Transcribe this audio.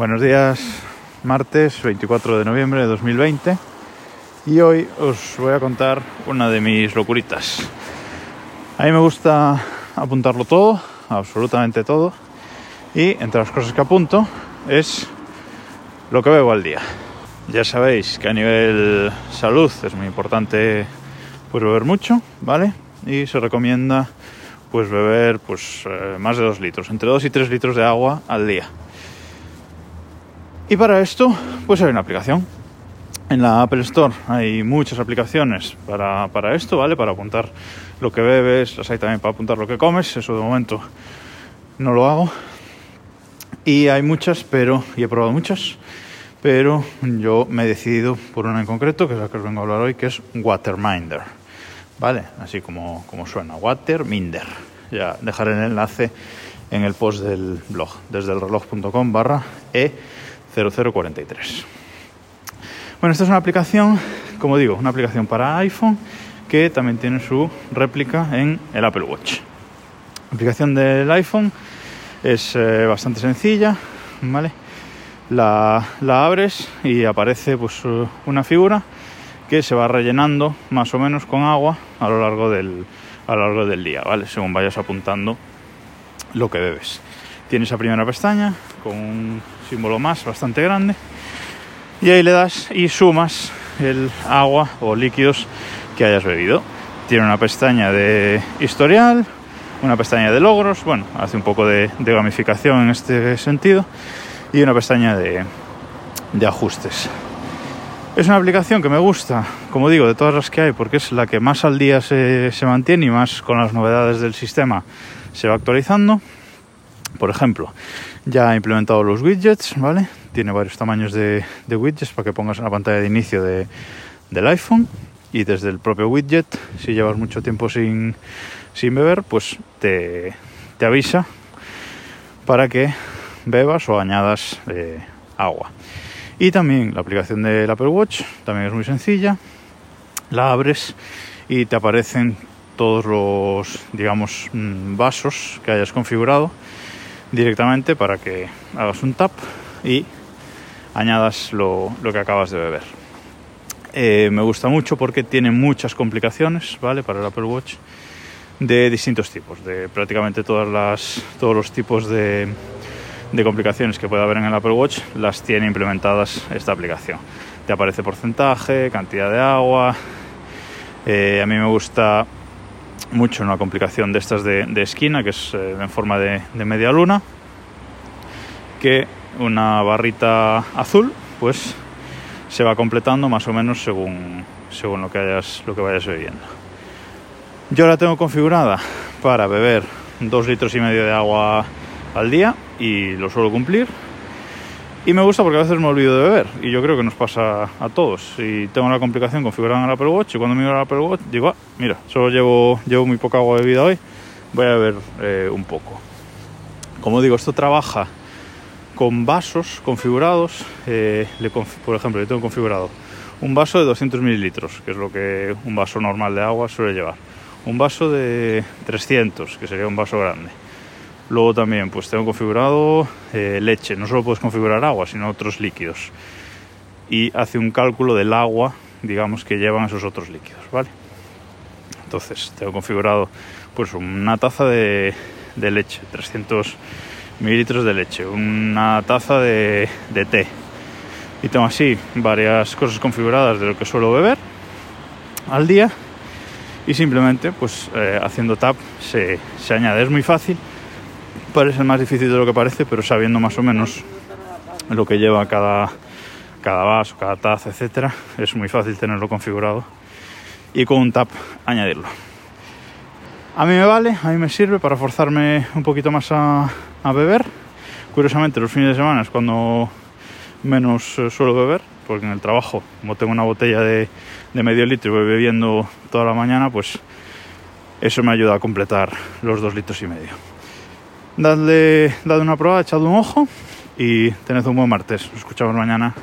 Buenos días, martes 24 de noviembre de 2020 y hoy os voy a contar una de mis locuritas. A mí me gusta apuntarlo todo, absolutamente todo, y entre las cosas que apunto es lo que bebo al día. Ya sabéis que a nivel salud es muy importante pues beber mucho, ¿vale? Y se recomienda pues beber pues eh, más de 2 litros, entre 2 y 3 litros de agua al día. Y para esto, pues hay una aplicación. En la Apple Store hay muchas aplicaciones para, para esto, ¿vale? Para apuntar lo que bebes, las hay también para apuntar lo que comes, eso de momento no lo hago. Y hay muchas, pero, y he probado muchas, pero yo me he decidido por una en concreto, que es la que os vengo a hablar hoy, que es Waterminder. ¿Vale? Así como, como suena, Waterminder. Ya dejaré el enlace en el post del blog, desde el reloj.com barra E 0043. Bueno, esta es una aplicación, como digo, una aplicación para iPhone que también tiene su réplica en el Apple Watch. La aplicación del iPhone es eh, bastante sencilla, ¿vale? La, la, abres y aparece pues una figura que se va rellenando más o menos con agua a lo largo del, a lo largo del día, ¿vale? Según vayas apuntando lo que bebes. Tiene esa primera pestaña con un símbolo más bastante grande y ahí le das y sumas el agua o líquidos que hayas bebido. Tiene una pestaña de historial, una pestaña de logros, bueno, hace un poco de, gamificación en este sentido y una pestaña de, ajustes. Es una aplicación que me gusta, como digo, de todas las que hay, porque es la que más al día se mantiene y más con las novedades del sistema se va actualizando. Por ejemplo, ya ha implementado los widgets, ¿vale? Tiene varios tamaños de, widgets para que pongas en la pantalla de inicio de, del iPhone y desde el propio widget, si llevas mucho tiempo sin, sin beber, pues te, te, avisa para que bebas o añadas eh, agua. Y también la aplicación del Apple Watch también es muy sencilla. La abres y te aparecen todos los, digamos, mm, vasos que hayas configurado directamente para que hagas un tap y añadas lo, lo que acabas de beber. Eh, me gusta mucho porque tiene muchas complicaciones, ¿vale? Para el Apple Watch de distintos tipos, de prácticamente todas las, todos los tipos de, de complicaciones que puede haber en el Apple Watch las tiene implementadas esta aplicación. Te aparece porcentaje, cantidad de agua. Eh, a mí me gusta mucho una complicación de estas de, esquina, que es eh, en forma de, media luna, que una barrita azul, pues se va completando más o menos según, según lo, que hayas, lo que vayas bebiendo. Yo la tengo configurada para beber dos litros y medio de agua al día y lo suelo cumplir. Y me gusta porque a veces me olvido de beber y yo creo que nos pasa a todos. Y tengo la complicación configurada en el Apple Watch y cuando miro el Apple Watch digo, ah, mira, solo llevo, llevo muy poca agua bebida hoy, voy a beber eh, un poco. Como digo, esto trabaja con vasos configurados. Eh, le, por ejemplo, yo tengo configurado un vaso de 200 mililitros, que es lo que un vaso normal de agua suele llevar. Un vaso de 300, que sería un vaso grande Luego también pues tengo configurado eh, leche, no solo puedes configurar agua, sino otros líquidos. Y hace un cálculo del agua, digamos, que llevan esos otros líquidos, ¿vale? Entonces, tengo configurado pues una taza de, leche, 300 mililitros de leche, una taza de, de, té. Y tengo así varias cosas configuradas de lo que suelo beber al día. Y simplemente, pues eh, haciendo tap se, se añade. Es muy fácil parece más difícil de lo que parece, pero sabiendo más o menos lo que lleva cada, cada vaso, cada taza, etcétera, es muy fácil tenerlo configurado y con un tap añadirlo. A mí me vale, a mí me sirve para forzarme un poquito más a, a beber. Curiosamente, los fines de semana es cuando menos eh, suelo beber, porque en el trabajo, como tengo una botella de, de medio litro y voy bebiendo toda la mañana, pues eso me ayuda a completar los dos litros y medio dadle, dadle una prueba, echad un ojo y tened un buen martes. Nos escuchamos mañana.